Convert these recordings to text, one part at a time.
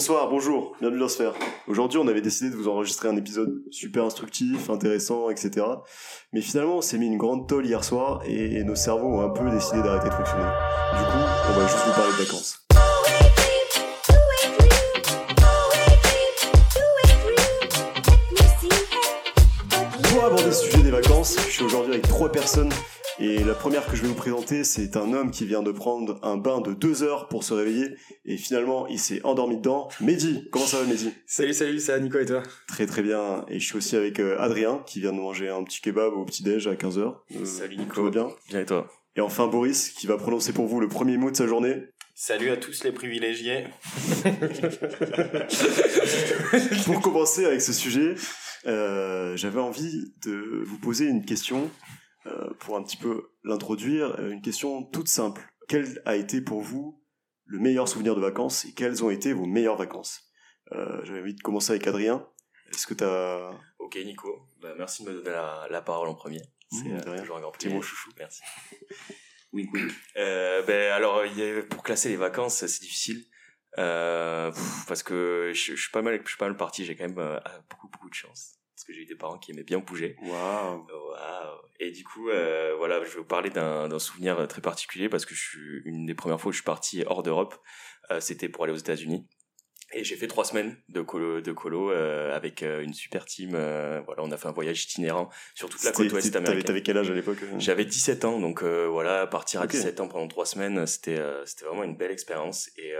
Bonsoir, bonjour, bienvenue dans Sphère. Aujourd'hui, on avait décidé de vous enregistrer un épisode super instructif, intéressant, etc. Mais finalement, on s'est mis une grande tolle hier soir et nos cerveaux ont un peu décidé d'arrêter de fonctionner. Du coup, on va juste vous parler de vacances. Pour aborder ce sujet des vacances, je suis aujourd'hui avec trois personnes et la première que je vais vous présenter, c'est un homme qui vient de prendre un bain de deux heures pour se réveiller. Et finalement, il s'est endormi dedans. Mehdi, comment ça va Mehdi? Salut, salut, ça va Nico et toi? Très très bien. Et je suis aussi avec euh, Adrien, qui vient de manger un petit kebab au petit-déj à 15h. salut Nico. Tout va bien? Bien et toi? Et enfin Boris, qui va prononcer pour vous le premier mot de sa journée. Salut à tous les privilégiés. pour commencer avec ce sujet, euh, j'avais envie de vous poser une question euh, pour un petit peu l'introduire, euh, une question toute simple. Quel a été pour vous le meilleur souvenir de vacances et quelles ont été vos meilleures vacances? Euh, J'avais envie de commencer avec Adrien. Est-ce que tu as... Ok Nico, bah, merci de me donner la, parole en premier. C'est mmh, toujours un grand plaisir. mon chouchou. Merci. oui, oui. ben, alors, pour classer les vacances, c'est difficile. parce que je, je, suis pas mal, je suis pas mal parti. J'ai quand même beaucoup beaucoup de chance parce que j'ai eu des parents qui aimaient bien bouger. Waouh. Et du coup, euh, voilà, je vais vous parler d'un souvenir très particulier parce que je suis une des premières fois où je suis parti hors d'Europe, euh, c'était pour aller aux États-Unis. Et j'ai fait trois semaines de colo, de colo euh, avec euh, une super team. Euh, voilà, on a fait un voyage itinérant sur toute la côte ouest américaine. T'avais quel âge à l'époque J'avais 17 ans, donc voilà, partir à 17 ans pendant trois semaines, c'était c'était vraiment une belle expérience. Et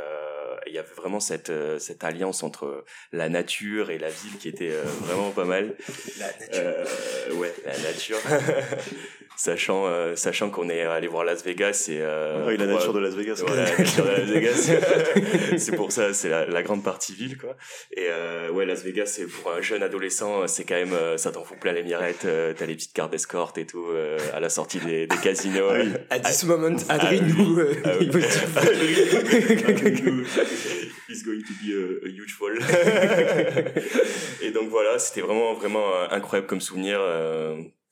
il y avait vraiment cette cette alliance entre la nature et la ville qui était vraiment pas mal. La nature. ouais, la nature. sachant euh, sachant qu'on est allé voir Las Vegas et euh, oui, la nature de Las Vegas la nature de Las Vegas c'est pour ça c'est la, la, grande partie ville quoi. Et euh, ouais Las Vegas c'est pour un jeune adolescent c'est quand même euh, ça t'en fout plein les mirettes euh, t'as les petites cartes d'escorte et tout à la sortie des, des casinos. Ah oui. à this moment Adrien nous is going to be a, a huge fall et donc voilà c'était vraiment vraiment incroyable comme souvenir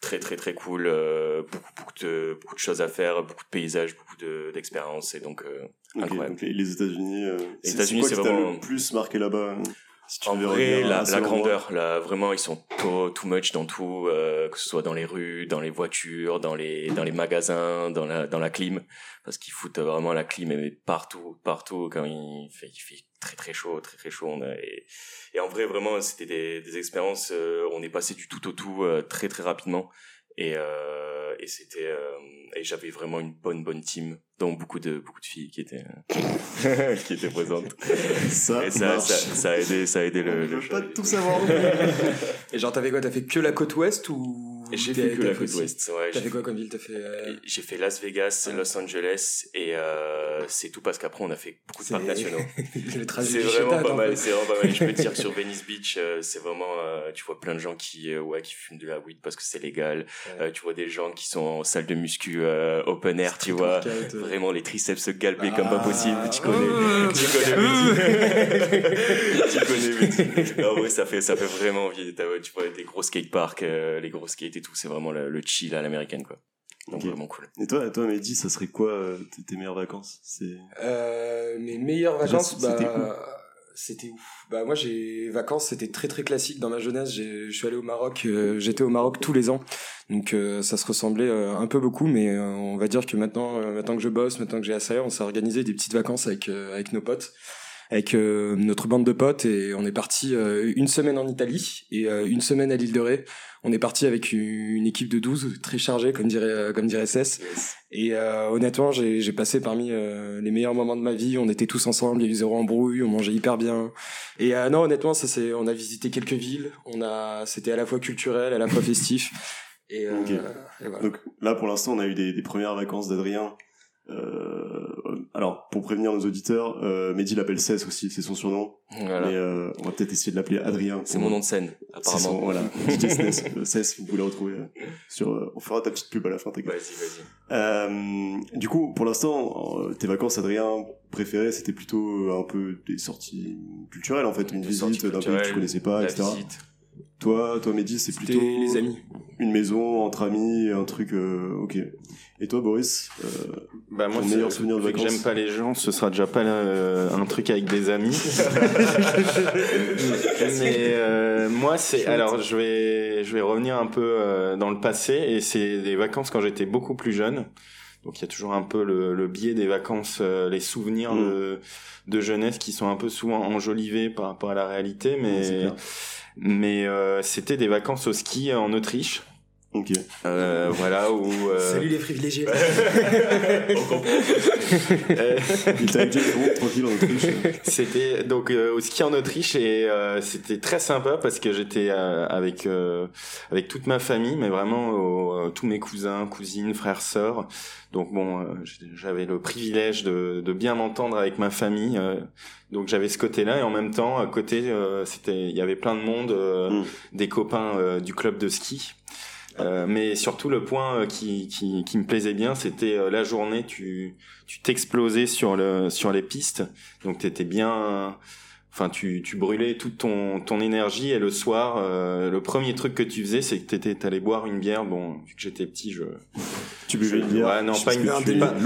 très très très cool euh, beaucoup beaucoup de beaucoup de choses à faire beaucoup de paysages beaucoup de d'expériences et donc euh, incroyable. donc les États-Unis euh, les États-Unis c'est vraiment le plus marqué là-bas hein, si tu en vrai la, la grandeur là vraiment ils sont too, too much dans tout euh, que ce soit dans les rues dans les voitures dans les dans les magasins dans la dans la clim parce qu'ils foutent vraiment la clim partout partout quand il fait il fait très très chaud très très chaud et, et en vrai vraiment c'était des, des expériences euh, on est passé du tout au tout euh, très très rapidement. Et euh, et c'était euh, et j'avais vraiment une bonne bonne team dont beaucoup de beaucoup de filles qui étaient qui étaient présentes. Ça et ça, ça, ça, a aidé ça a aidé le, je veux pas tout savoir. Et genre t'avais quoi? T'as fait que la côte ouest ou j'ai fait que la côte ouest. Ouais t'as fait quoi comme ville? T'as fait euh... j'ai fait Las Vegas Los Angeles et euh, c'est tout parce qu'après on a fait beaucoup de parcs nationaux. c'est vraiment pas mal c'est vraiment pas mal. Je peux te dire que sur Venice Beach euh, c'est vraiment euh, tu vois plein de gens qui euh, ouais qui fument de la weed parce que c'est légal. Tu vois des gens qui sont en salle de muscu open air tu vois. vraiment les triceps se galber comme pas possible. Tu connais, tu connais, tu connais. Ah ouais, ça fait, ça fait vraiment envie. Tu vois des gros skateparks, euh, les gros skates et tout. C'est vraiment le, chill à l'américaine, quoi. Donc vraiment cool. Et toi, toi, Mehdi, ça serait quoi euh, tes, meilleures vacances? C'est. Euh, mes meilleures vacances, bah c'était ouf. Bah moi j'ai vacances, c'était très très classique dans ma jeunesse. Je suis allé au Maroc, euh, j'étais au Maroc tous les ans, donc euh, ça se ressemblait euh, un peu beaucoup, mais on va dire que maintenant, maintenant que je bosse, maintenant que j'ai assez, on s'est organisé des petites vacances avec avec nos potes avec euh, notre bande de potes et on est parti euh, une semaine en Italie et euh, une semaine à l'île de Ré. On est parti avec une, équipe de 12 très chargée comme dirait comme dirait SS et honnêtement j'ai passé parmi les meilleurs moments de ma vie. On était tous ensemble, il y a eu zéro embrouille, on mangeait hyper bien. Et non honnêtement ça c'est on a visité quelques villes, on a c'était à la fois culturel, à la fois festif. Et, et voilà. Donc là pour l'instant on a eu des, des premières vacances d'Adrien euh, alors, pour prévenir nos auditeurs, euh, Mehdi l'appelle Cess aussi, c'est son surnom. Voilà. Mais euh, on va peut-être essayer de l'appeler Adrien. C'est mon nom de scène, apparemment. Son, voilà, DJ Cess, vous pouvez le retrouver euh, sur... Euh, on fera ta petite pub à la fin, t'inquiète. Vas-y, vas-y. Euh, du coup, pour l'instant, tes vacances, Adrien, préférées, c'était plutôt un peu des sorties culturelles, en fait, une visite d'un pays que tu connaissais pas, etc. Visite. Toi, toi, Mehdi, c'est plutôt... les amis. Une maison entre amis, un truc. Euh, ok. Et toi, Boris euh, Bah moi, meilleur souvenir de vacances. J'aime pas les gens, ce sera déjà pas euh, un truc avec des amis. Mais euh, moi, c'est alors je vais je vais revenir un peu euh, dans le passé et c'est des vacances quand j'étais beaucoup plus jeune. Donc il y a toujours un peu le, le biais des vacances, euh, les souvenirs mm. de, de jeunesse qui sont un peu souvent enjolivés par rapport à la réalité, mais mais euh, c'était des vacances au ski en Autriche. Ok. Euh, voilà où. Euh... Salut les privilégiés. Il t'a tranquille en Autriche. C'était donc euh, au ski en Autriche et euh, c'était très sympa parce que j'étais euh, avec avec toute ma famille, mais vraiment tous mes cousins, cousines, frères, sœurs. Donc bon, j'avais le privilège de, de bien m'entendre avec ma famille. donc j'avais ce côté-là et en même temps à côté, c'était il y avait plein de monde, mm. des copains du club de ski. Euh, mais surtout le point euh, qui, me plaisait bien, c'était euh, la journée, tu tu t'explosais sur sur les pistes, donc t'étais bien enfin tu, tu brûlais toute ton, ton énergie et le soir euh, le premier truc que tu faisais c'est que t'étais allé boire une bière. Bon vu que j'étais petit je tu buvais une bière. Ouais non pas une, pas, pas, une, pinte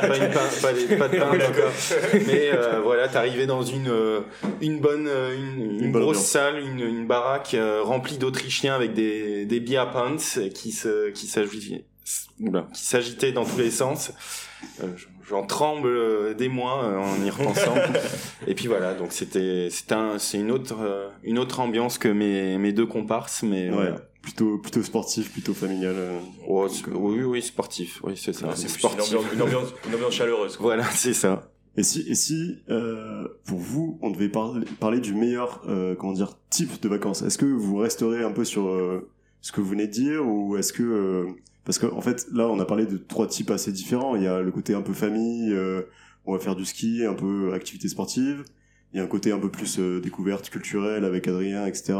pas une pinte pas, pas de pinte encore mais euh, voilà t'arrivais dans une euh, une bonne euh, une, une, grosse salle une, une baraque remplie d'Autrichiens avec des des beer pants qui se qui s'agitaient qui s'agitaient dans tous les sens j'en tremble euh, des mois euh, en y repensant. et puis voilà, donc c'était c'est un c'est une autre euh, une autre ambiance que mes mes deux comparses, mais ouais. Plutôt, plutôt sportif, plutôt familial. Oh, oui, oui, sportif, oui, c'est ça. c'est sportif. Une ambiance, une ambiance, chaleureuse. Voilà, c'est ça. Et si, et si euh, pour vous, on devait parler, parler du meilleur, euh, comment dire, type de vacances, est-ce que vous resterez un peu sur euh, ce que vous venez de dire, ou est-ce que parce qu'en en fait, là, on a parlé de trois types assez différents. Il y a le côté un peu famille, euh, on va faire du ski, un peu activité sportive. Il y a un côté un peu plus euh, découverte culturelle avec Adrien, etc.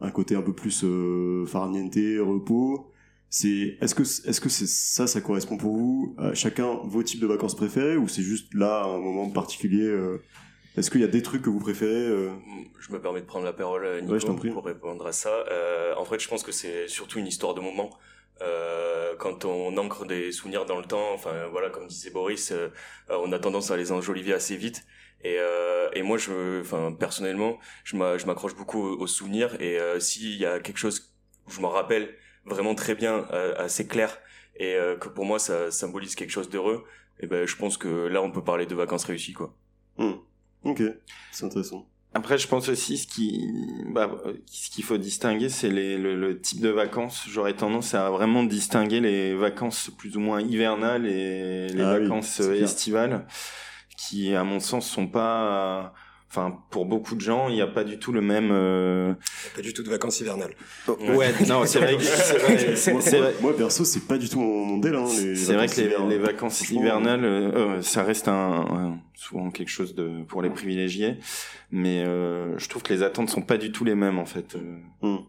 Un côté un peu plus euh, farniente, repos. C'est est-ce que est-ce que c'est ça, ça correspond pour vous? À chacun vos types de vacances préférés ou c'est juste là un moment particulier euh, est-ce qu'il y a des trucs que vous préférez Je me permets de prendre la parole, Nico, pour répondre à ça. Euh, en fait, je pense que c'est surtout une histoire de moment. Euh, quand on ancre des souvenirs dans le temps, enfin voilà, comme disait Boris, euh, on a tendance à les enjoliver assez vite. Et, euh, et moi, je, enfin personnellement, je m'accroche beaucoup aux, souvenirs. Et euh, s'il y a quelque chose où je m'en rappelle vraiment très bien, assez clair, et que pour moi ça symbolise quelque chose d'heureux, et eh ben je pense que là on peut parler de vacances réussies quoi. Hmm. Ok, c'est intéressant. Après, je pense aussi ce qui, bah, ce qu'il faut distinguer, c'est les, le, le, type de vacances. J'aurais tendance à vraiment distinguer les vacances plus ou moins hivernales et les ah vacances estivales, qui, à mon sens, sont pas enfin pour beaucoup de gens il n'y a pas du tout le même euh... pas du tout de vacances hivernales ouais non c'est vrai, c'est vrai, moi, perso c'est pas du tout mon modèle hein, c'est vrai que les, les vacances hivernales euh, euh, ça reste un, souvent quelque chose de pour les privilégiés mais euh, je trouve que les attentes sont pas du tout les mêmes en fait euh. hmm.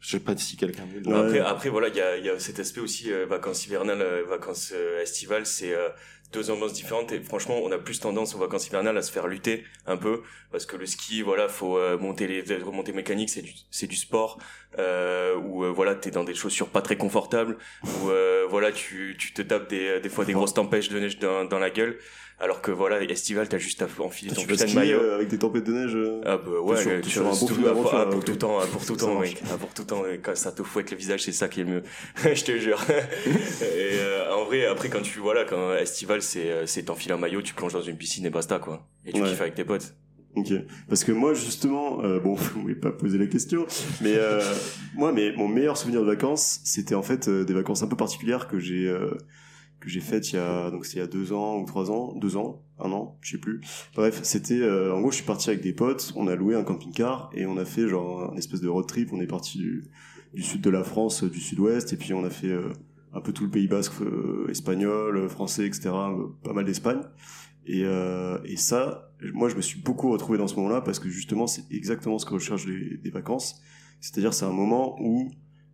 Je sais pas si quelqu'un veut. Après, après voilà, il y a, y a cet aspect aussi vacances hivernales, vacances estivales. C'est deux ambiances différentes et franchement on a plus tendance aux vacances hivernales à se faire lutter un peu parce que le ski voilà faut euh, monter les remontées mécaniques c'est du c'est du sport euh, où euh, voilà t'es dans des chaussures pas très confortables où euh, voilà tu tu te tapes des des fois des grosses tempêtes de neige dans, dans la gueule alors que voilà, estival, t'as juste à enfiler ton putain de maillot. Euh, avec des tempêtes de neige. Euh, ah bah ouais, tu, sur un pour, tout temps, pour tout temps, mec. Pour tout temps, quand ça te fouette le visage, c'est ça qui est le mieux. je te jure. et euh, en vrai, après quand tu voilà, quand estival, c'est c'est t'enfiles un maillot, tu plonges dans une piscine et basta quoi. Et tu kiffes avec tes potes. Ok, parce que moi justement, euh, bon, vous m'avez pas posé la question, mais euh, moi, mais mon meilleur souvenir de vacances, c'était en fait des vacances un peu particulières que j'ai que j'ai faite il y a donc c'est il y a deux ans ou trois ans, deux ans, un an, je sais plus. Bref, c'était euh, en gros je suis parti avec des potes, on a loué un camping-car et on a fait genre un espèce de road trip. On est parti du, du sud de la France, du sud-ouest et puis on a fait euh, un peu tout le Pays Basque, euh, espagnol, français, etc. pas mal d'Espagne. Et, et ça, moi je me suis beaucoup retrouvé dans ce moment-là parce que justement c'est exactement ce que recherche des, des vacances. C'est-à-dire c'est un moment où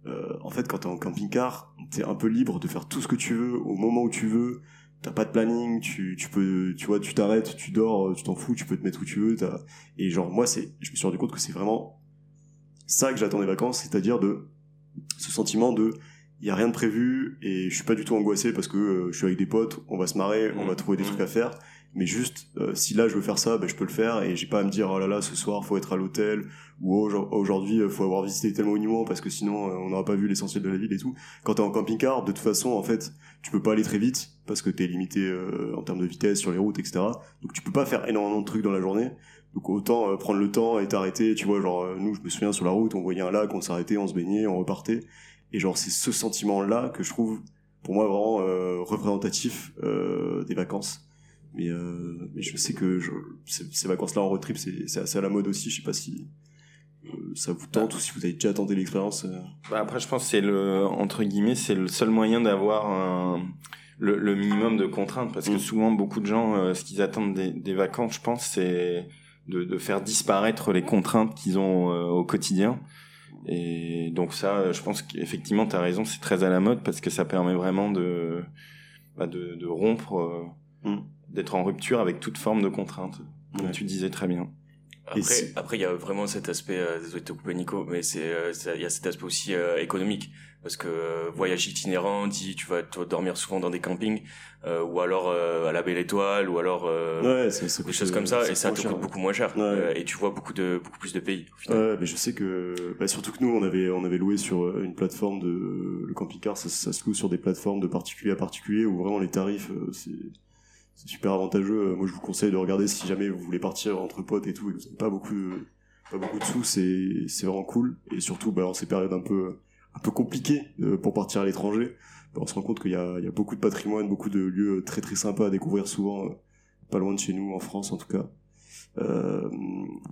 euh, en fait, quand t'es en camping-car, t'es un peu libre de faire tout ce que tu veux au moment où tu veux. T'as pas de planning, tu, tu peux, tu vois, tu t'arrêtes, tu dors, tu t'en fous, tu peux te mettre où tu veux. Et genre, moi, c'est, je me suis rendu compte que c'est vraiment ça que j'attends des vacances, c'est-à-dire de ce sentiment de il y a rien de prévu et je suis pas du tout angoissé parce que euh, je suis avec des potes, on va se marrer, on va trouver des trucs à faire. Mais juste, euh, si là je veux faire ça, ben, je peux le faire et j'ai pas à me dire oh là là ce soir faut être à l'hôtel ou oh, aujourd'hui faut avoir visité tel monument parce que sinon on n'aura pas vu l'essentiel de la ville et tout. Quand t'es en camping-car, de toute façon en fait tu peux pas aller très vite parce que t'es limité en termes de vitesse sur les routes etc. Donc tu peux pas faire énormément de trucs dans la journée. Donc autant prendre le temps et t'arrêter, tu vois, genre nous je me souviens sur la route, on voyait un lac, on s'arrêtait, on se baignait, on repartait. Et genre, c'est ce sentiment-là que je trouve, pour moi, vraiment euh, représentatif euh, des vacances. Mais, euh, mais je sais que je, ces, vacances-là en road trip, c'est assez à la mode aussi. Je sais pas si euh, ça vous tente ou si vous avez déjà tenté l'expérience. Euh. Bah après, je pense que c'est le entre guillemets, c'est le seul moyen d'avoir un le, le, minimum de contraintes parce que mm. souvent beaucoup de gens, euh, ce qu'ils attendent des, des, vacances, je pense, c'est de, de, faire disparaître les contraintes qu'ils ont au quotidien. Et donc ça, je pense qu'effectivement, tu as raison, c'est très à la mode parce que ça permet vraiment de, bah de, de, rompre, euh, mm. d'être en rupture avec toute forme de contrainte, comme tu disais très bien. Après, après, il y a vraiment cet aspect, euh, désolé de te couper Nico, mais c'est, euh, il y a cet aspect aussi euh, économique parce que euh, voyage itinérant dit tu vas, dormir souvent dans des campings euh, ou alors euh, à la Belle Étoile ou alors ouais, des choses comme ça et ça te coûte beaucoup moins cher et tu vois beaucoup de beaucoup plus de pays au final. Ouais, mais je sais que bah, surtout que nous on avait on avait loué sur une plateforme de le camping-car ça, ça se loue sur des plateformes de particulier à particulier où vraiment les tarifs c'est c'est super avantageux. Moi, je vous conseille de regarder si jamais vous voulez partir entre potes et tout et vous n'avez pas beaucoup de, pas beaucoup de sous, c'est, c'est vraiment cool. Et surtout, bah, en ces périodes un peu, un peu compliqué euh, pour partir à l'étranger. on se rend compte qu'il y y a beaucoup de patrimoine, beaucoup de lieux très très sympas à découvrir souvent, euh, pas loin de chez nous, en France en tout cas. Euh,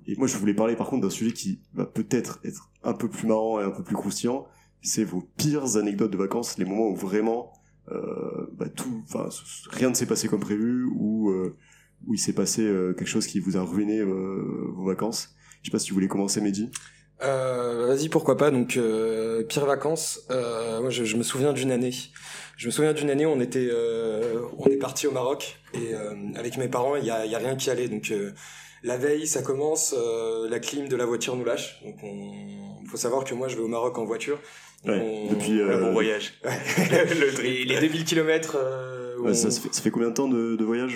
et moi je voulais parler par contre d'un sujet qui va peut-être être un peu plus marrant et un peu plus croustillant, c'est vos pires anecdotes de vacances, les moments où vraiment euh, bah, tout, rien ne s'est passé comme prévu ou où il s'est passé quelque chose qui vous a ruiné vos vacances. Je sais pas si vous voulez commencer, Mehdi. Euh, Vas-y, pourquoi pas. Donc, euh, pire vacances. Euh, moi, je, je, me souviens d'une année. Je me souviens d'une année où on était, euh, on est parti au Maroc et euh, avec mes parents, il y a, y a, rien qui allait. Donc, euh, la veille, ça commence, la clim de la voiture nous lâche. Donc, on faut savoir que moi, je vais au Maroc en voiture. Ouais, depuis un bon voyage. le, les, les 2000 kilomètres. Ouais, ça, fait, ça, fait, combien de temps de, de voyage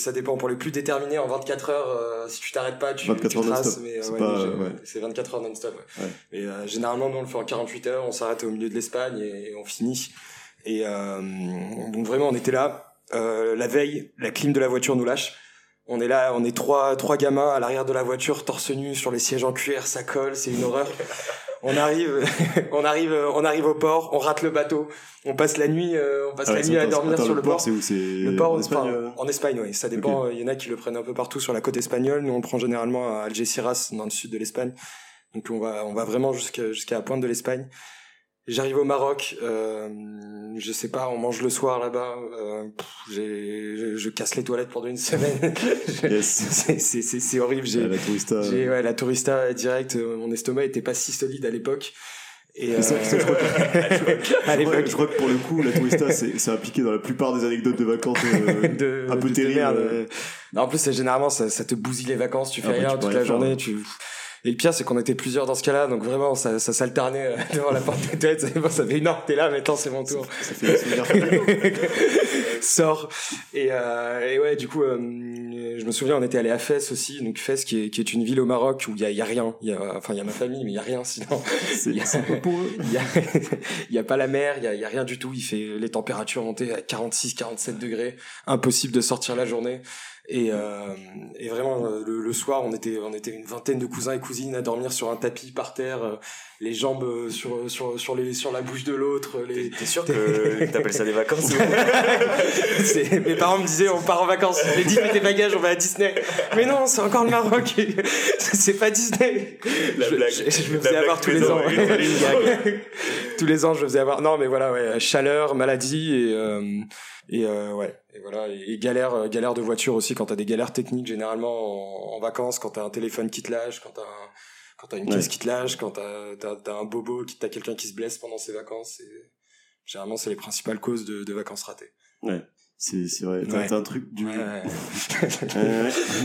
ça dépend. Pour les plus déterminés en 24 heures euh, si tu t'arrêtes pas tu, 24 heures traces mais euh, c'est 24 heures non-stop ouais. mais euh, généralement nous on le fait en 48 heures on s'arrête au milieu de l'Espagne et, on finit. Et donc vraiment on était là. La veille la clim de la voiture nous lâche. On est là, on est trois, trois gamins à l'arrière de la voiture, torse nu sur les sièges en cuir, ça colle, c'est une horreur. on arrive, on arrive, on arrive au port, on rate le bateau, on passe la nuit, euh, on passe ah la nuit à dormir sur le, port. C'est où C'est le port en Espagne. Euh en Espagne, oui. Ça dépend. Il y en a qui le prennent un peu partout sur la côte espagnole. Nous, on prend généralement à Algeciras, dans le sud de l'Espagne. Donc, on va, on va vraiment jusqu'à jusqu'à la pointe de l'Espagne. J'arrive au Maroc, euh, je sais pas, on mange le soir là-bas. Euh, je, je, casse les toilettes pendant une semaine. c'est horrible. J'ai la tourista. J'ai ouais, la tourista direct. Mon estomac était pas si solide à l'époque. Et euh... ça, je, crois que, je, crois que, pour le coup, la tourista, c'est appliqué dans la plupart des anecdotes de vacances euh, de, un peu terribles. Euh. en plus, généralement, ça, ça, te bousille les vacances, tu fais ah, rien toute la journée, tu et le pire, c'est qu'on était plusieurs dans ce cas-là, donc vraiment, ça, ça s'alternait euh, devant la porte de tête. Bon, ça fait une heure, t'es là, maintenant c'est mon tour. Ça, fait Sors. Et, euh, et ouais, du coup, euh, je me souviens, on était allé à Fès aussi, donc Fès qui est, qui est une ville au Maroc où il y a, y a rien. Il y a, enfin, il y a ma famille, mais il y a rien sinon. Il y a, il y a pas la mer, il y a, y a rien du tout. Il fait les températures montées à 46, 47 degrés. Impossible de sortir la journée. Et, euh, et vraiment, euh, le, le, soir, on était, on était une vingtaine de cousins et cousines à dormir sur un tapis par terre, euh, les jambes euh, sur, sur, sur, les, sur la bouche de l'autre. Les... T'es sûr que t'appelles ça des vacances Mes parents me disaient, on part en vacances. J'ai dit, mets tes bagages, on va à Disney. Mais non, c'est encore le Maroc. c'est pas Disney. La je, blague. Je, me faisais avoir tous les ans. tous les ans, je me faisais avoir. Non, mais voilà, ouais, chaleur, maladie et et euh, ouais, et voilà, et, galère, euh, galère de voiture aussi quand t'as des galères techniques généralement en, vacances, quand t'as un téléphone qui te lâche, quand t'as quand t'as une caisse qui te lâche, quand t'as as, un bobo, qui t'as quelqu'un qui se blesse pendant ses vacances. Et généralement, c'est les principales causes de, de vacances ratées. Ouais. C'est, c'est vrai, t'as, un truc du... un,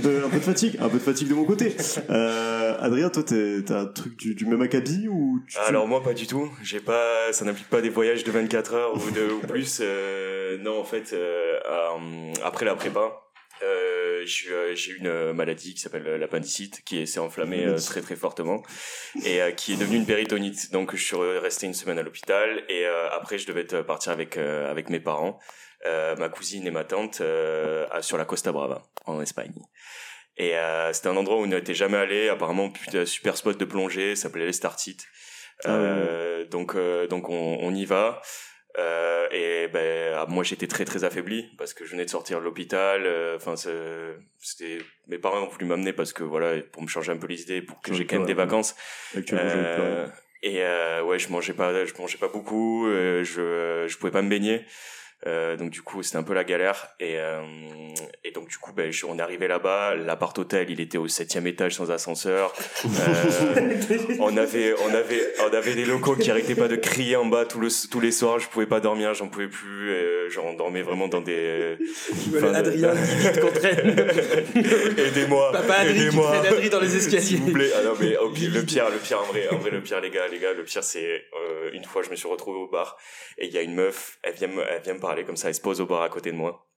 peu, de fatigue, un peu de fatigue de mon côté. Euh, Adrien, toi, t'as un truc du, du même acabit ou Alors moi, pas du tout. J'ai pas, ça n'implique pas des voyages de 24 heures ou, de, ou plus. Euh, non, en fait, euh, après la prépa, euh, j'ai eu une maladie qui s'appelle l'appendicite qui s'est enflammée euh, très très fortement et euh, qui est devenue une péritonite. Donc je suis resté une semaine à l'hôpital et après je devais partir avec avec mes parents. Ma cousine et ma tante sur la Costa Brava en Espagne. Et c'était un endroit où on n'était jamais allé. Apparemment super spot de plongée ça s'appelait les Startites. Ah donc donc on, on y va euh, et ben ah, moi j'étais très très affaibli parce que je venais de sortir de l'hôpital. Euh, enfin c'était mes parents ont voulu m'amener parce que voilà pour me changer un peu les idées pour que j'ai quand même des vacances. Euh, et euh, ouais je mangeais pas je mangeais pas beaucoup. je je pouvais pas me baigner. Euh, donc du coup c'était un peu la galère. Et, euh, et donc du coup ben, on est arrivé là-bas. L'appart hôtel il était au septième étage sans ascenseur. Euh, on avait on avait on avait des locaux qui arrêtaient pas de crier en bas tous le, tous les soirs. Je pouvais pas dormir j'en pouvais plus. Et, genre on dormait vraiment dans des enfin, Adrien vite contre aidez-moi papa aidez-moi. Adrien dans les escaliers. S'il vous plaît. Ah non mais le pire le pire en vrai en vrai le pire les gars les gars le pire c'est euh, une fois je me suis retrouvé au bar et il y a une meuf elle vient elle vient me parler comme ça, elle se pose au bar à côté de moi.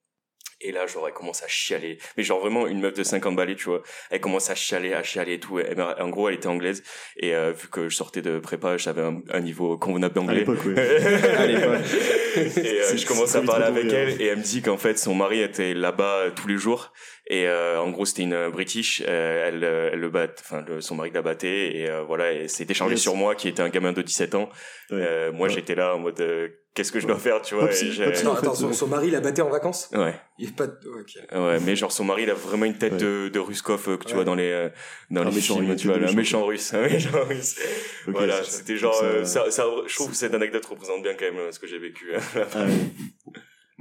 Et là, j'aurais commencé à chialer. Mais genre vraiment une meuf de 50 balais, tu vois. Elle commence à chialer, à chialer et tout. en gros, elle était anglaise. Et euh, vu que je sortais de prépa, j'avais un, niveau convenable d'anglais. À l'époque, oui. à l'époque. Et euh, je commence à parler avec elle. Et elle me dit qu'en fait, son mari était là-bas euh, tous les jours. Et en gros, c'était une British. elle, elle le bat, enfin, son mari la battait. Et voilà, et c'est échangé sur moi, qui était un gamin de 17 ans. moi, j'étais là en mode qu'est-ce que je dois faire, tu vois. non, attends, son, mari l'a batté en vacances? Ouais. Il est pas. Ouais, mais genre son mari, il a vraiment une tête de, de Ruskov euh, que tu vois dans les euh, dans les films, tu vois, un méchant russe, un méchant russe. voilà, c'était genre, euh, ça, ça, je trouve que cette anecdote représente bien quand même ce que j'ai vécu.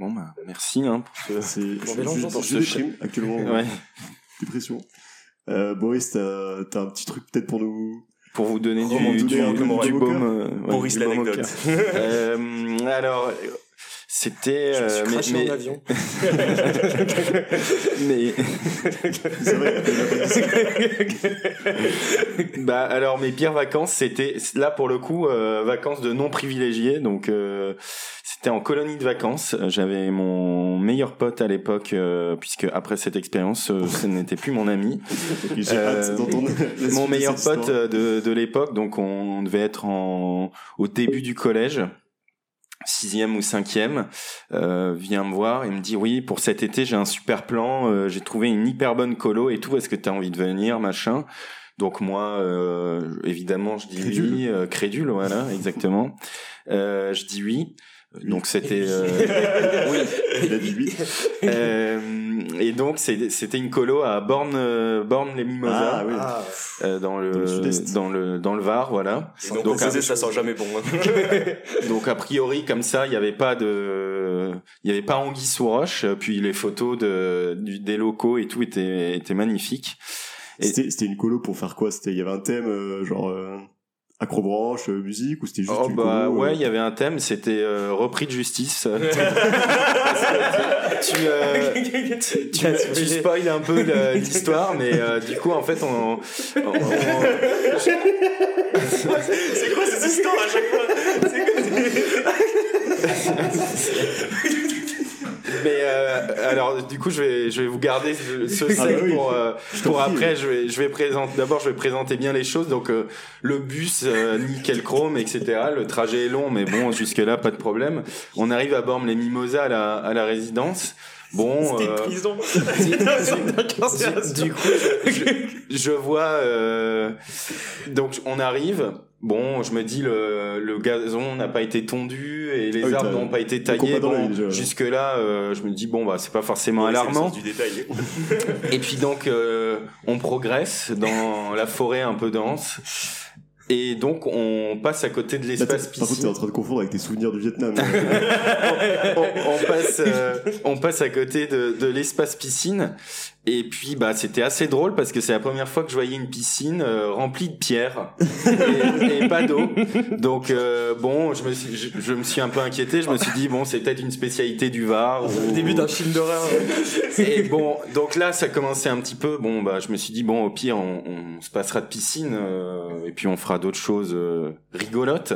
Ah bon bah merci hein pour ce. C'est pour ce actuellement. Ouais. Dépression. Euh, Boris, t'as as un petit truc peut-être pour nous pour vous donner du, du, du, du baume. Euh, Boris l'anecdote. euh, alors, c'était. Je euh, mais, mais... en avion. mais. bah alors mes pires vacances, c'était là pour le coup euh, vacances de non privilégiés. Donc euh, c'était en colonie de vacances. J'avais mon meilleur pote à l'époque, euh, puisque après cette expérience, euh, ce n'était plus mon ami. mon meilleur pote de, de l'époque. Donc on devait être en au début du collège sixième ou cinquième, euh, vient me voir et me dit oui pour cet été j'ai un super plan, euh, j'ai trouvé une hyper bonne colo et tout, est-ce que tu as envie de venir machin? Donc moi, euh, évidemment, je dis crédule. oui, euh, crédule, voilà, exactement. Euh, je dis oui. Donc c'était euh, oui, il a dit oui. Euh, et donc c'était une colo à Borne euh, Borne les Mimosas ah, oui. euh, dans le dans le, dans le Var voilà. donc, donc ça sent jamais bon. Hein. donc a priori comme ça, il y avait pas de il y avait pas anguille sous roche puis les photos de du, des locaux et tout étaient étaient magnifiques. C'était une colo pour faire quoi? C'était il y avait un thème genre acrobranche, euh, musique ou c'était juste oh, bah ouais, euh il y avait un thème, c'était euh, repris de justice. tu tu, tu, tu spoil un peu l'histoire, mais du coup en fait on. on, c'est quoi cette histoire à chaque fois? C'est quoi mais euh, alors du coup je vais je vais vous garder ce, ah bah pour euh, pour après je vais je vais présenter d'abord je vais présenter bien les choses donc euh, le bus nickel chrome etc le trajet est long mais bon jusque là pas de problème on arrive à Bormes les Mimosas à la à la résidence Bon, C'était euh, prison. du, coup, je, je vois. Euh, donc, on arrive. Bon, je me dis le, le gazon n'a pas été tondu et les ah arbres n'ont pas été taillés. Bon, jusque là, euh, je me dis bon bah c'est pas forcément alarmant. Du détail. et puis donc euh, on progresse dans la forêt un peu dense. Et donc on passe à côté de l'espace piscine. Par contre, t'es en train de confondre avec tes souvenirs du Vietnam. on, on, passe, euh, on passe à côté de, de l'espace piscine. Et puis bah c'était assez drôle parce que c'est la première fois que je voyais une piscine euh, remplie de pierres et, pas d'eau. Donc euh, bon, je me suis je, me suis un peu inquiété. Je me suis dit bon c'est peut-être une spécialité du Var. Ou... Le début d'un film d'horreur. et bon donc là ça commençait un petit peu. Bon bah je me suis dit bon au pire on, on se passera de piscine euh, et puis on fera d'autres choses rigolotes.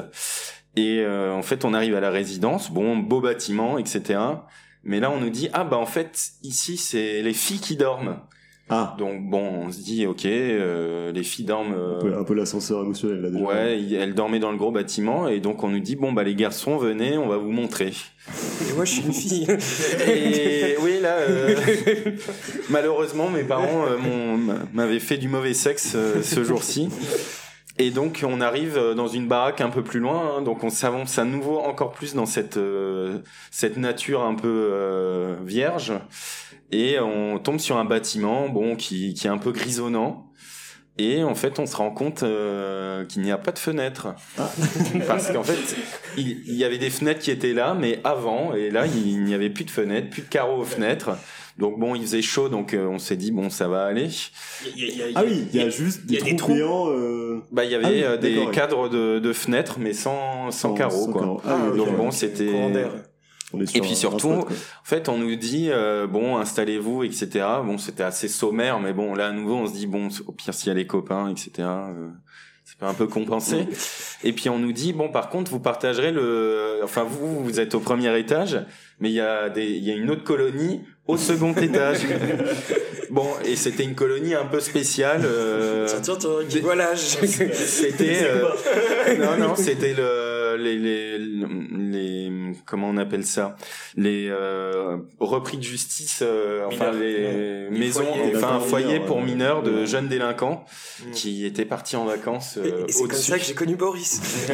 Et en fait on arrive à la résidence. Bon beau bâtiment etc. Mais là, on nous dit ah bah en fait ici c'est les filles qui dorment. Ah. Donc bon, on se dit ok, euh, les filles dorment. Euh, un peu, l'ascenseur émotionnel là déjà. Ouais, elles dormaient dans le gros bâtiment et donc on nous dit bon bah les garçons venez, on va vous montrer. Et moi je suis une fille. et oui là, euh, malheureusement mes parents m'avaient fait du mauvais sexe ce jour-ci. Et donc on arrive euh, dans une baraque un peu plus loin, hein, donc on s'avance à nouveau encore plus dans cette euh, cette nature un peu euh, vierge, et on tombe sur un bâtiment bon qui qui est un peu grisonnant. Et en fait, on se rend compte qu'il n'y a pas de fenêtre. Ah. Parce qu'en fait, il, il, y avait des fenêtres qui étaient là, mais avant, et là, il n'y avait plus de fenêtres, plus de carreaux aux fenêtres. Donc bon, il faisait chaud, donc euh, on s'est dit bon, ça va aller. ah oui, il y a juste des trous géants. Euh... Bah il y avait ah euh, des cadres de, de, fenêtres, mais sans sans, carreaux quoi. Ah, donc bon, c'était. Et puis surtout, en fait, on nous dit euh, bon, installez-vous, etc. Bon, c'était assez sommaire, mais bon, là à nouveau, on se dit bon, au pire s'il y a les copains, etc. Euh, ça peut un peu compenser. Et puis on nous dit bon, par contre, vous partagerez le, enfin vous, vous êtes au premier étage, mais il y a des, il y a une autre colonie au second étage. bon, et c'était une colonie un peu spéciale. Euh, voilà, c'était euh, non non, c'était le les, les les comment on appelle ça? Les euh, repris de justice euh, enfin les maisons enfin un foyer pour mineurs de jeunes délinquants qui étaient partis en vacances euh, c'est comme ça que j'ai connu Boris.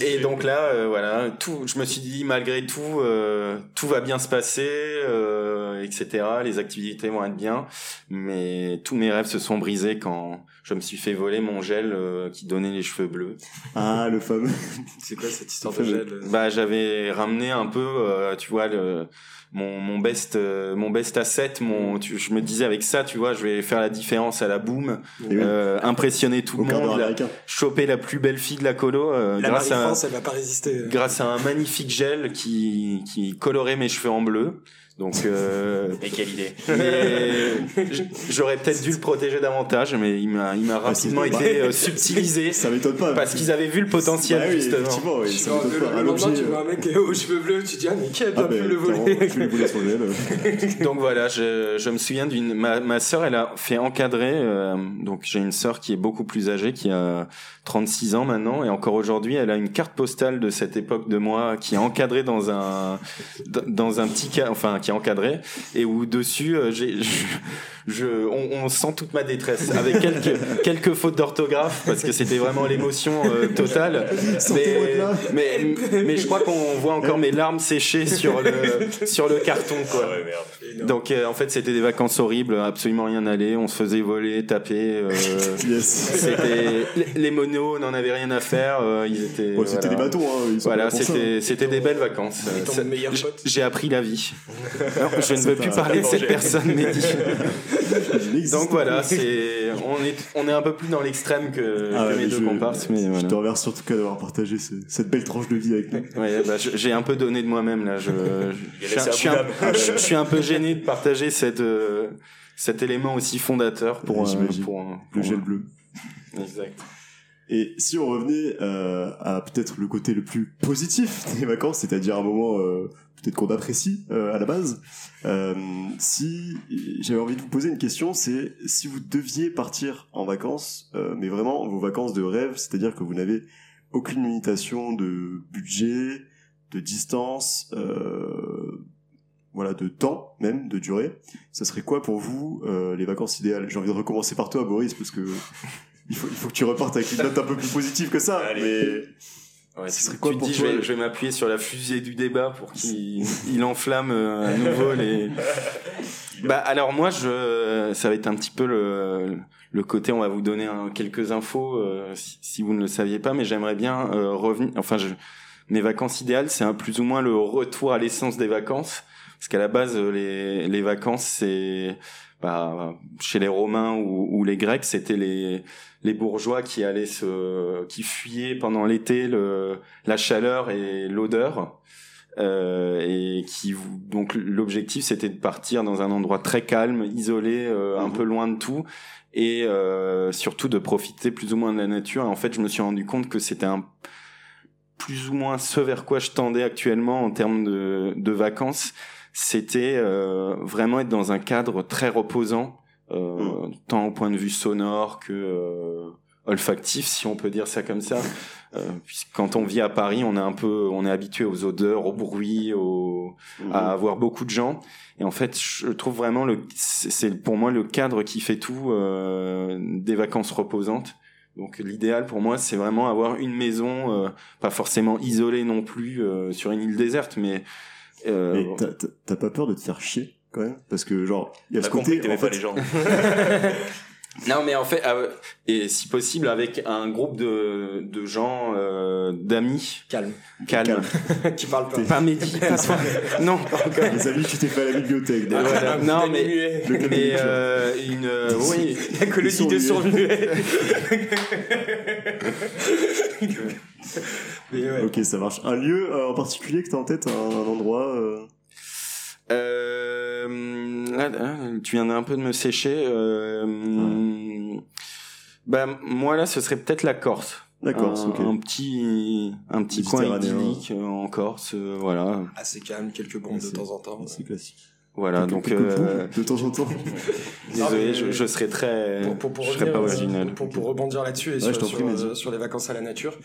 Et, et donc là euh, voilà tout je me suis dit malgré tout euh, tout va bien se passer, euh, etc. Les activités vont être bien, mais tous mes rêves se sont brisés quand je me suis fait voler mon gel euh, qui donnait les cheveux bleus. Ah, le fameux. C'est quoi cette histoire de gel Bah, j'avais ramené un peu, tu vois, le mon, mon best euh, mon best asset mon tu, je me disais avec ça tu vois je vais faire la différence à la boom euh, impressionner tout le monde choper la plus belle fille de la colo euh, la grâce à elle va pas résister grâce à un magnifique gel qui qui colorait mes cheveux en bleu donc, euh, et quelle idée J'aurais peut-être dû le protéger davantage, mais il m'a, il m'a ah, rapidement été euh, subtilisé. Ça m'étonne pas. Parce qu'ils avaient vu le potentiel bah, oui, justement. Oui, ça m'étonne pas. Le lendemain, tu vois un mec aux cheveux bleus, tu dis ah mais quel ah, pu le voler Tu le voler Donc voilà, je, je me souviens d'une ma, ma sœur, elle a fait encadrer. Euh, donc j'ai une sœur qui est beaucoup plus âgée, qui a 36 ans maintenant, et encore aujourd'hui, elle a une carte postale de cette époque de moi qui est encadrée dans un dans un petit cas, enfin qui est encadré et où dessus euh, j'ai je, on, on, sent toute ma détresse avec quelques quelques fautes d'orthographe parce que c'était vraiment l'émotion euh, totale. Mais, mais, mais je crois qu'on voit encore mes larmes sécher sur le sur le carton quoi. Ah Donc euh, en fait c'était des vacances horribles, absolument rien n'allait, on se faisait voler, taper. Euh, C'était les monos n'en avaient rien à faire, ils étaient. c'était des bateaux. Hein, voilà, c'était c'était des belles vacances. J'ai appris la vie. je ne veux plus parler de cette personne, Mehdi. Donc voilà, c'est on est on est un peu plus dans l'extrême que, ah mes deux comparses, mais je te remercie surtout d'avoir partagé cette belle tranche de vie avec nous. Ouais, bah, j'ai un peu donné de moi-même là. Je, je, suis un, je, suis un, peu gêné de partager cette euh, cet élément aussi fondateur pour, euh, pour, le gel bleu. Exact. Et si on revenait euh, à peut-être le côté le plus positif des vacances, c'est-à-dire un moment euh, peut-être qu'on apprécie euh, à la base, euh, si j'avais envie de vous poser une question, c'est si vous deviez partir en vacances, euh, mais vraiment vos vacances de rêve, c'est-à-dire que vous n'avez aucune limitation de budget, de distance, voilà, de temps même, de durée, ça serait quoi pour vous les vacances idéales? J'ai envie de recommencer par toi, Boris, parce que il faut, il faut que tu repartes avec une note un peu plus positive que ça. Mais Ouais, ce serait quoi tu dis, je vais, je vais m'appuyer sur la fusée du débat pour qu'il il enflamme euh, à nouveau les. bah alors moi, je, ça va être un petit peu le, le côté. On va vous donner quelques infos euh, si, si, vous ne le saviez pas, mais j'aimerais bien euh, revenir. Enfin, je, mes vacances idéales, c'est un plus ou moins le retour à l'essence des vacances parce qu'à la base les, les vacances c'est bah, chez les Romains ou, ou les Grecs c'était les les bourgeois qui allaient se qui fuyaient pendant l'été le la chaleur et l'odeur euh, et qui donc l'objectif c'était de partir dans un endroit très calme, isolé, euh, un mhm. peu loin de tout et euh, surtout de profiter plus ou moins de la nature. Et en fait, je me suis rendu compte que c'était un plus ou moins ce vers quoi je tendais actuellement en termes de, de vacances. C'était euh, vraiment être dans un cadre très reposant, euh, mhm. tant au point de vue sonore que euh, olfactif, si on peut dire ça comme ça. Euh, quand on vit à Paris, on est un peu, on est habitué aux odeurs, au bruit, au, mhm. à avoir beaucoup de gens. Et en fait, je trouve vraiment le, c'est pour moi le cadre qui fait tout euh, des vacances reposantes. Donc l'idéal pour moi, c'est vraiment avoir une maison, euh, pas forcément isolée non plus euh, sur une île déserte, mais. Euh, mais t'as pas peur de te faire chier quand même? Parce que genre, il y a ce côté. En fait... pas les gens. Non, mais en fait, euh, et si possible avec un groupe de, de gens, euh, d'amis. Calme. Calme. qui parlent pas. Pas Mehdi. non, Les amis, tu t'es fait à la bibliothèque. Ah, non, mais, mais euh, une, euh, oui. Il y a que ouais. Ok, ça marche. Un lieu euh, en particulier que t'as en tête, un, un endroit euh... Euh, là, tu viens un peu de me sécher. Euh, bah, moi là, ce serait peut-être la Corse. La Corse, un, un petit, un petit coin idyllique euh, en Corse, euh, voilà. Assez calme, quelques bombes de temps en temps. C'est classique. Voilà, donc euh... de temps en temps. Désolé, je, je, serais très, pour, pour, pour je serais pas original. Pour, pour, rebondir là-dessus et ouais, sur, sur, euh, sur, les vacances à la nature,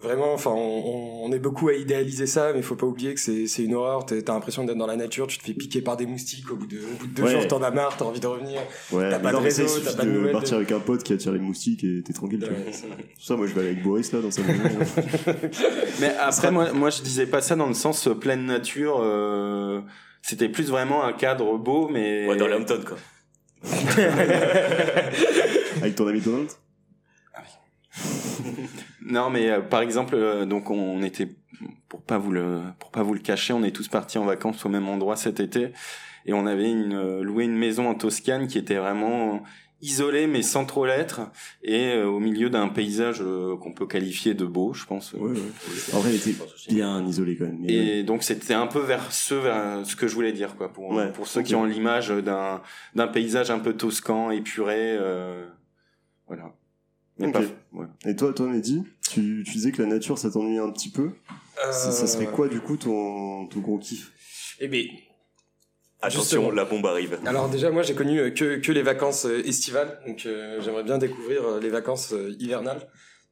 vraiment, enfin, on, on, est beaucoup à idéaliser ça, mais il faut pas oublier que c'est, c'est une horreur. T'as l'impression d'être dans la nature, tu te fais piquer par des moustiques au bout de, au bout de deux ouais. jours, t'en as marre, t'as envie de revenir. Ouais, t'as pas de réseau, t'as pas de nouvelles. partir avec un pote qui attire les moustiques et t'es tranquille. Ouais, ça, moi, je vais aller avec Boris là dans sa maison. mais après, moi, moi, je disais pas ça dans le sens euh, pleine nature. Euh c'était plus vraiment un cadre beau, mais. Ouais, dans l'Hampton, quoi. Avec ton ami Donald? Ah non, mais euh, par exemple, euh, donc on était pour pas vous le pour pas vous le cacher, on est tous partis en vacances au même endroit cet été et on avait une euh, loué une maison en Toscane qui était vraiment isolé mais sans trop l'être et euh, au milieu d'un paysage euh, qu'on peut qualifier de beau je pense. Ouais, ouais. en vrai il était bien isolé quand même et donc c'était un peu vers ce vers ce que je voulais dire quoi pour pour ceux okay. qui ont l'image d'un d'un paysage un peu toscan épuré euh, voilà. Mais okay. pas, et toi toi Mehdi tu tu disais que la nature ça t'ennuie un petit peu. Ça, ça serait quoi du coup ton ton gros kiff? Eh ben Attention, Justement. la bombe arrive. Alors déjà, moi, j'ai connu euh, que, que les vacances euh, estivales, donc euh, j'aimerais bien découvrir les vacances hivernales.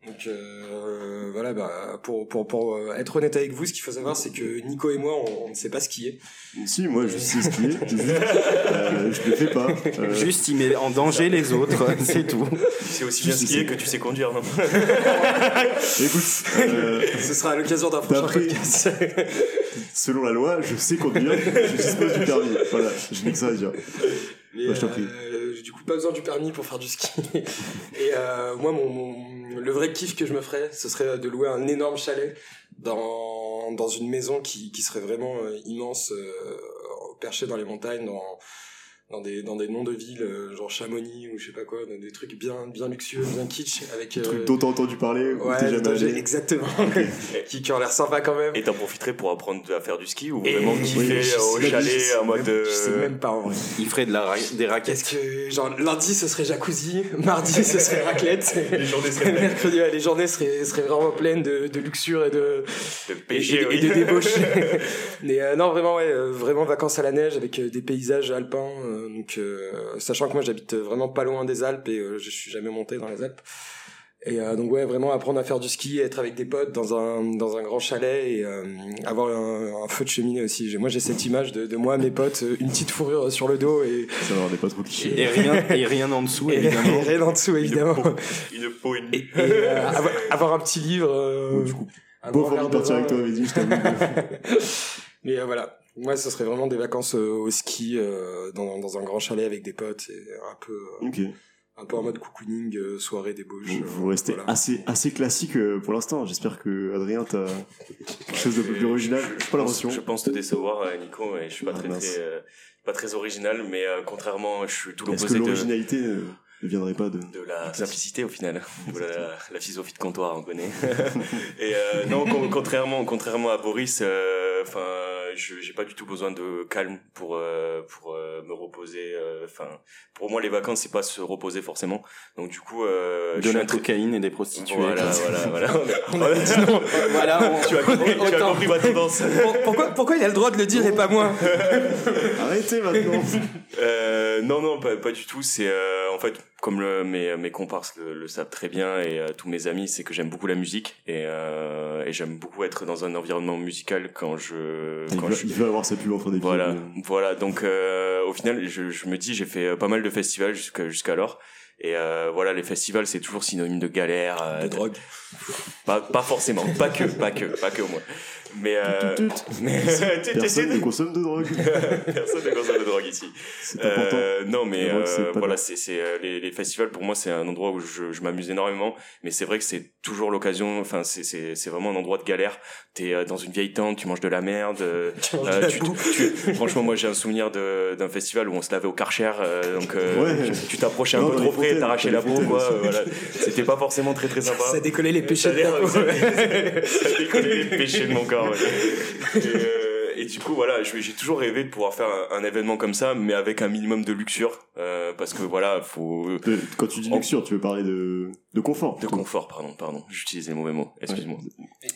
Donc euh, voilà, bah, pour, pour, pour être honnête avec vous, ce qu'il faut savoir, c'est que Nico et moi, on, on, ne sait pas skier. Si, moi, je sais skier. euh, je le fais pas. Euh... Juste, il met en danger les autres, c'est tout. Tu sais aussi bien skier que tu sais conduire, non Écoute, euh... ce sera à l'occasion d'un prochain podcast. Selon la loi, je sais conduire, je dispose du permis. Voilà, je n'ai que ça à dire. Mais, moi, je t'en prie. Euh, du coup, pas besoin du permis pour faire du ski. Et euh, moi, mon, mon, le vrai kiff que je me ferais, ce serait de louer un énorme chalet dans, dans une maison qui, qui serait vraiment euh, immense, euh, perchée dans les montagnes, dans, dans des dans des noms de villes euh, genre Chamonix ou je sais pas quoi des trucs bien bien luxueux bien kitsch avec des euh... trucs dont t'as entendu parler ouais jamais exactement qui, qui ont l'air sympa quand même. Et t'en profiterais pour apprendre à faire du ski ou vraiment kiffer oui, au chalet en mode même, je sais même pas en vrai. Il ferait de la des raquettes. est-ce que genre lundi ce serait jacuzzi mardi ce serait raclette. Les journées seraient mercredi ouais, les journées seraient seraient vraiment pleines de, de luxure et de de péché et, oui. et de débauche. Mais euh, non vraiment ouais euh, vraiment vacances à la neige avec euh, des paysages alpins donc euh, sachant que moi j'habite vraiment pas loin des Alpes et euh, je suis jamais monté dans les Alpes. Et euh, donc ouais vraiment apprendre à faire du ski être avec des potes dans un dans un grand chalet et avoir un, un, feu de cheminée aussi. Moi j'ai cette image de, de, moi mes potes une petite fourrure sur le dos et ça va des pas trop cliché et, et, rien et rien en dessous évidemment. et rien en dessous évidemment. une peau une, et, et avoir, avoir, un petit livre bon, du coup beau envie de partir avec toi je t'avoue mais voilà moi, ce serait vraiment des vacances euh, au ski euh, dans, dans un grand chalet avec des potes et un peu, euh, okay. un peu en mode cocooning, euh, soirée débauche. Vous, vous restez assez, assez classique euh, pour l'instant. J'espère que Adrien, t'as quelque chose de plus original. Je, je, pas l'impression. Je pense te décevoir, euh, Nico, et je suis pas ah, très, très pas très original, mais contrairement, je suis tout l'opposé. Est-ce que l'originalité ne viendrait pas de de la simplicité au final. La, la, philosophie de comptoir on connaît. Et non contrairement contrairement à Boris enfin je j'ai pas du tout besoin de calme pour euh, pour euh, me reposer euh, enfin pour moi les vacances c'est pas se reposer forcément. Donc du coup de la cocaïne et des prostituées. Voilà voilà voilà. On a, dit non. Voilà on, tu as compris, tu as compris ma tendance pourquoi pourquoi il a le droit de le dire et pas moi? Arrêtez maintenant. Non non pas pas du tout. C'est en fait comme le, mes, mes comparses le, savent très bien et euh, tous mes amis, c'est que j'aime beaucoup la musique et, euh, et j'aime beaucoup être dans un environnement musical quand je. Quand il, veut, je... il veut avoir sa pub entre des Voilà, voilà. Donc euh, au final, je, je me dis, j'ai fait pas mal de festivals jusqu'à jusqu'alors. Et euh, voilà, les festivals, c'est toujours synonyme de galère. Euh, de drogue. Pas, pas forcément, pas que, pas que, pas que au moins. Mais, euh, mais personne ne consomme de drogue. personne ne consomme de drogue ici. C'est important. Euh, non, mais euh, voilà, c'est c'est euh, les, les, festivals pour moi c'est un endroit où je, je m'amuse énormément. Mais c'est vrai que c'est toujours l'occasion. Enfin, c'est c'est c'est vraiment un endroit de galère. T'es euh, dans une vieille tente, tu manges de la merde. tu manges tu, tu, franchement, moi j'ai un souvenir de d'un festival où on se lavait au Karcher. donc ouais. tu t'approchais un peu trop près, t'arrachais la peau, quoi. voilà. C'était pas forcément très très sympa. Ça décollait les péchés de Ça décollait les péchés de mon corps. Euh, et, du coup, voilà, j'ai toujours rêvé de pouvoir faire un, événement comme ça, mais avec un minimum de luxure, euh, parce que voilà, faut. Quand tu dis luxure, tu veux parler de de confort. De confort, pardon, pardon. J'utilise les mauvais mots. Excuse-moi.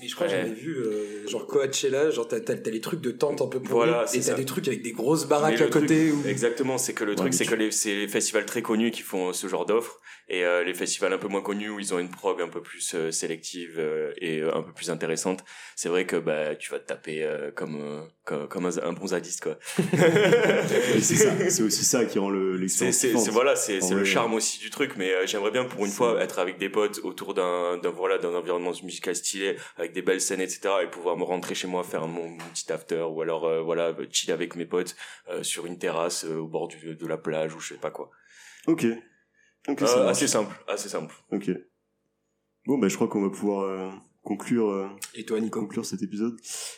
Mais, je crois que j'avais vu euh, genre Coachella, genre t'as as, les trucs de tente un peu pourris, voilà, et t'as des trucs avec des grosses baraques à côté. Exactement, c'est que le truc, c'est que les, c'est les festivals très connus qui font ce genre d'offres, et euh, les festivals un peu moins connus où ils ont une prog un peu plus euh, sélective euh, et un peu plus intéressante. C'est vrai que bah tu vas te taper comme, comme, comme un, bon zadiste quoi. c'est ça, c'est aussi ça qui rend le l'expérience. C'est voilà, c'est c'est le charme aussi du truc, mais j'aimerais bien pour une fois être avec des potes autour d'un d'un voilà d'un environnement musical stylé avec des belles scènes etc et pouvoir me rentrer chez moi faire mon, petit after ou alors voilà chill avec mes potes sur une terrasse au bord du, de la plage ou je sais pas quoi. Ok. Okay, euh, assez simple, assez simple. Ok. Bon, ben, je crois qu'on va pouvoir euh, conclure. Euh, Et toi, Nico Conclure cet épisode.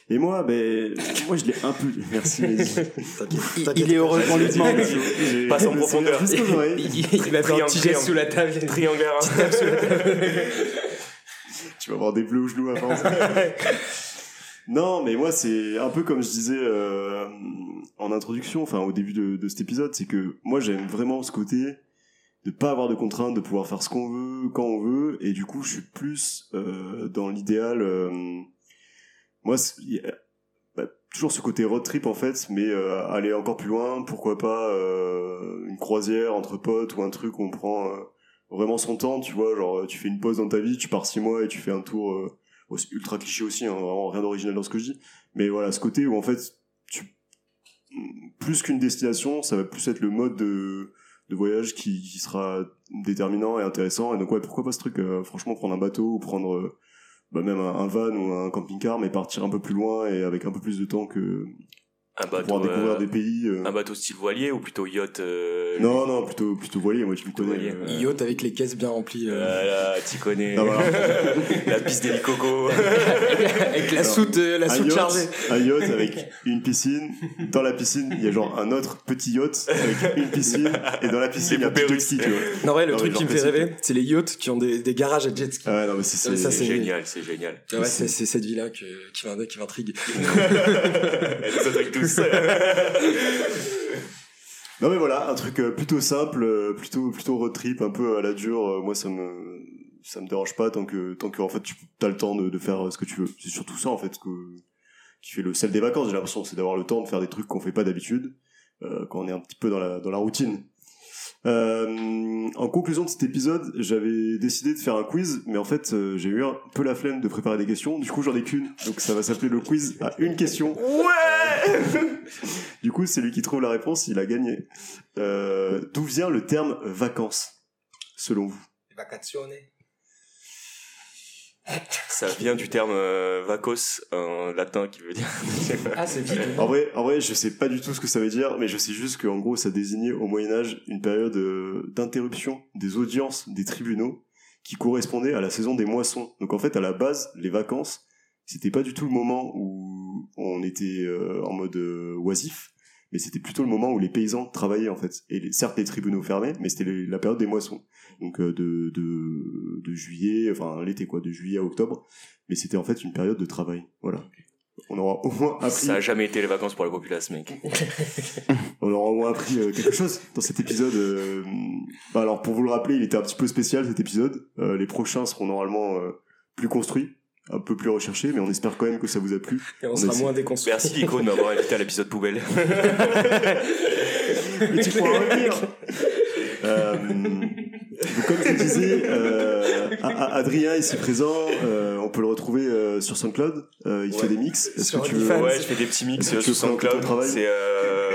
Et moi, ben, moi, je l'ai un peu. Merci. il, il est heureux qu'on lui demande. Passe en profondeur. Il, il, va faire un petit geste sous la table. Triangulaire. tu vas avoir des bleus au genou avant. non, mais moi, c'est un peu comme je disais euh, en introduction, enfin au début de, de cet épisode, c'est que moi, j'aime vraiment ce côté de pas avoir de contraintes, de pouvoir faire ce qu'on veut quand on veut, et du coup je suis plus euh, dans l'idéal. Euh, moi, bah, toujours ce côté road trip en fait, mais euh, aller encore plus loin, pourquoi pas euh, une croisière entre potes ou un truc où on prend euh, vraiment son temps, tu vois, genre tu fais une pause dans ta vie, tu pars six mois et tu fais un tour ultra cliché aussi, hein, vraiment rien d'original dans ce que je dis, mais voilà ce côté où en fait tu plus qu'une destination, ça va plus être le mode de de voyage qui, sera déterminant et intéressant. Et donc ouais, pourquoi pas ce truc, euh, franchement, prendre un bateau ou prendre euh, bah, même un, un, van ou un camping-car, mais partir un peu plus loin et avec un peu plus de temps que un bateau, découvrir euh, des pays. Euh. Un bateau style voilier ou plutôt yacht euh, Non, non, plutôt plutôt voilier. Moi, je me connais. Yacht avec les caisses bien remplies. Voilà, tu connais. la piste d'hélicoco. avec la soute, la soute chargée. Un yacht avec une piscine. Dans la piscine, il y a genre un autre petit yacht avec une piscine. Et dans la piscine, il y a un petit jet ski. Tu vois. Non, ouais, le truc qui me fait rêver, c'est les yachts qui ont des, des garages à jet ski. Ah ouais, non, mais c'est ça, c'est génial, c'est génial. Ouais, c'est cette vie-là qui m'intrigue. non mais voilà, un truc euh, plutôt simple, euh, plutôt plutôt road trip, un peu à la dure. Euh, moi ça me me dérange pas tant que tant que tu as le temps de, faire ce que tu veux. C'est surtout ça en fait que qui fait le sel des vacances. J'ai l'impression c'est d'avoir le temps de faire des trucs qu'on fait pas d'habitude quand on est un petit peu dans la routine. Euh, en conclusion de cet épisode, j'avais décidé de faire un quiz, mais en fait, euh, j'ai eu un peu la flemme de préparer des questions. Du coup, j'en ai qu'une, donc ça va s'appeler le quiz à une question. Ouais. du coup, c'est lui qui trouve la réponse, il a gagné. Euh, D'où vient le terme vacances, selon vous? Vacazione. Ça vient du terme euh, vacos en latin qui veut dire. ah, c'est En vrai, en vrai, je sais pas du tout ce que ça veut dire, mais je sais juste qu'en gros, ça désignait au Moyen Âge une période euh, d'interruption des audiences des tribunaux qui correspondait à la saison des moissons. Donc en fait, à la base, les vacances, c'était pas du tout le moment où on était euh, en mode oisif, mais c'était plutôt le moment où les paysans travaillaient en fait. Et certes, les tribunaux fermaient, mais c'était la période des moissons donc euh, de, de, de juillet, enfin l'été quoi, de juillet à octobre. Mais c'était en fait une période de travail. Voilà. On aura au moins appris. Ça a jamais été les vacances pour la populace, mec. on aura au moins appris euh, quelque chose dans cet épisode. Euh, bah, alors pour vous le rappeler, il était un petit peu spécial cet épisode. les prochains seront normalement plus construits un peu plus recherchés mais on espère quand même que ça vous a plu. Et on, sera moins déconstruit. Merci Nico de m'avoir invité à l'épisode poubelle. mais tu pourras revenir. Euh, comme je disais, euh, Adrien ici présent, euh, on peut le retrouver euh, sur SoundCloud. Euh, il fait des mix. Est-ce que tu veux... Ouais, je fais des petits mix sur SoundCloud. C'est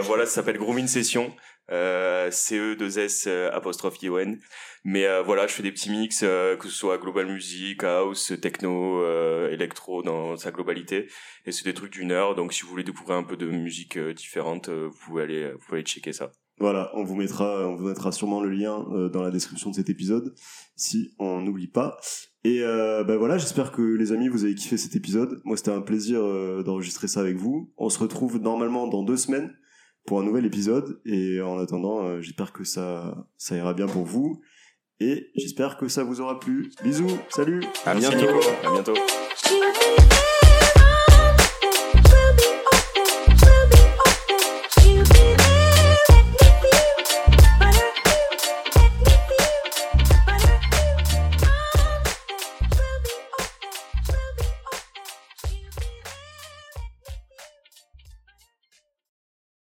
voilà, ça s'appelle Grooming Session. C E 2 S apostrophe I O N. Mais voilà, je fais des petits mix, que ce soit global music, house, techno, électro dans sa globalité. Et c'est des trucs d'une heure. Donc si vous voulez découvrir un peu de musique différente, vous pouvez aller, vous pouvez checker ça. Voilà, on vous mettra, on vous mettra sûrement le lien euh, dans la description de cet épisode, si on n'oublie pas. Et euh, ben voilà, j'espère que les amis vous avez kiffé cet épisode. Moi, c'était un plaisir euh, d'enregistrer ça avec vous. On se retrouve normalement dans deux semaines pour un nouvel épisode. Et en attendant, j'espère que ça, ça ira bien pour vous. Et j'espère que ça vous aura plu. Bisous, salut. À bientôt. À bientôt.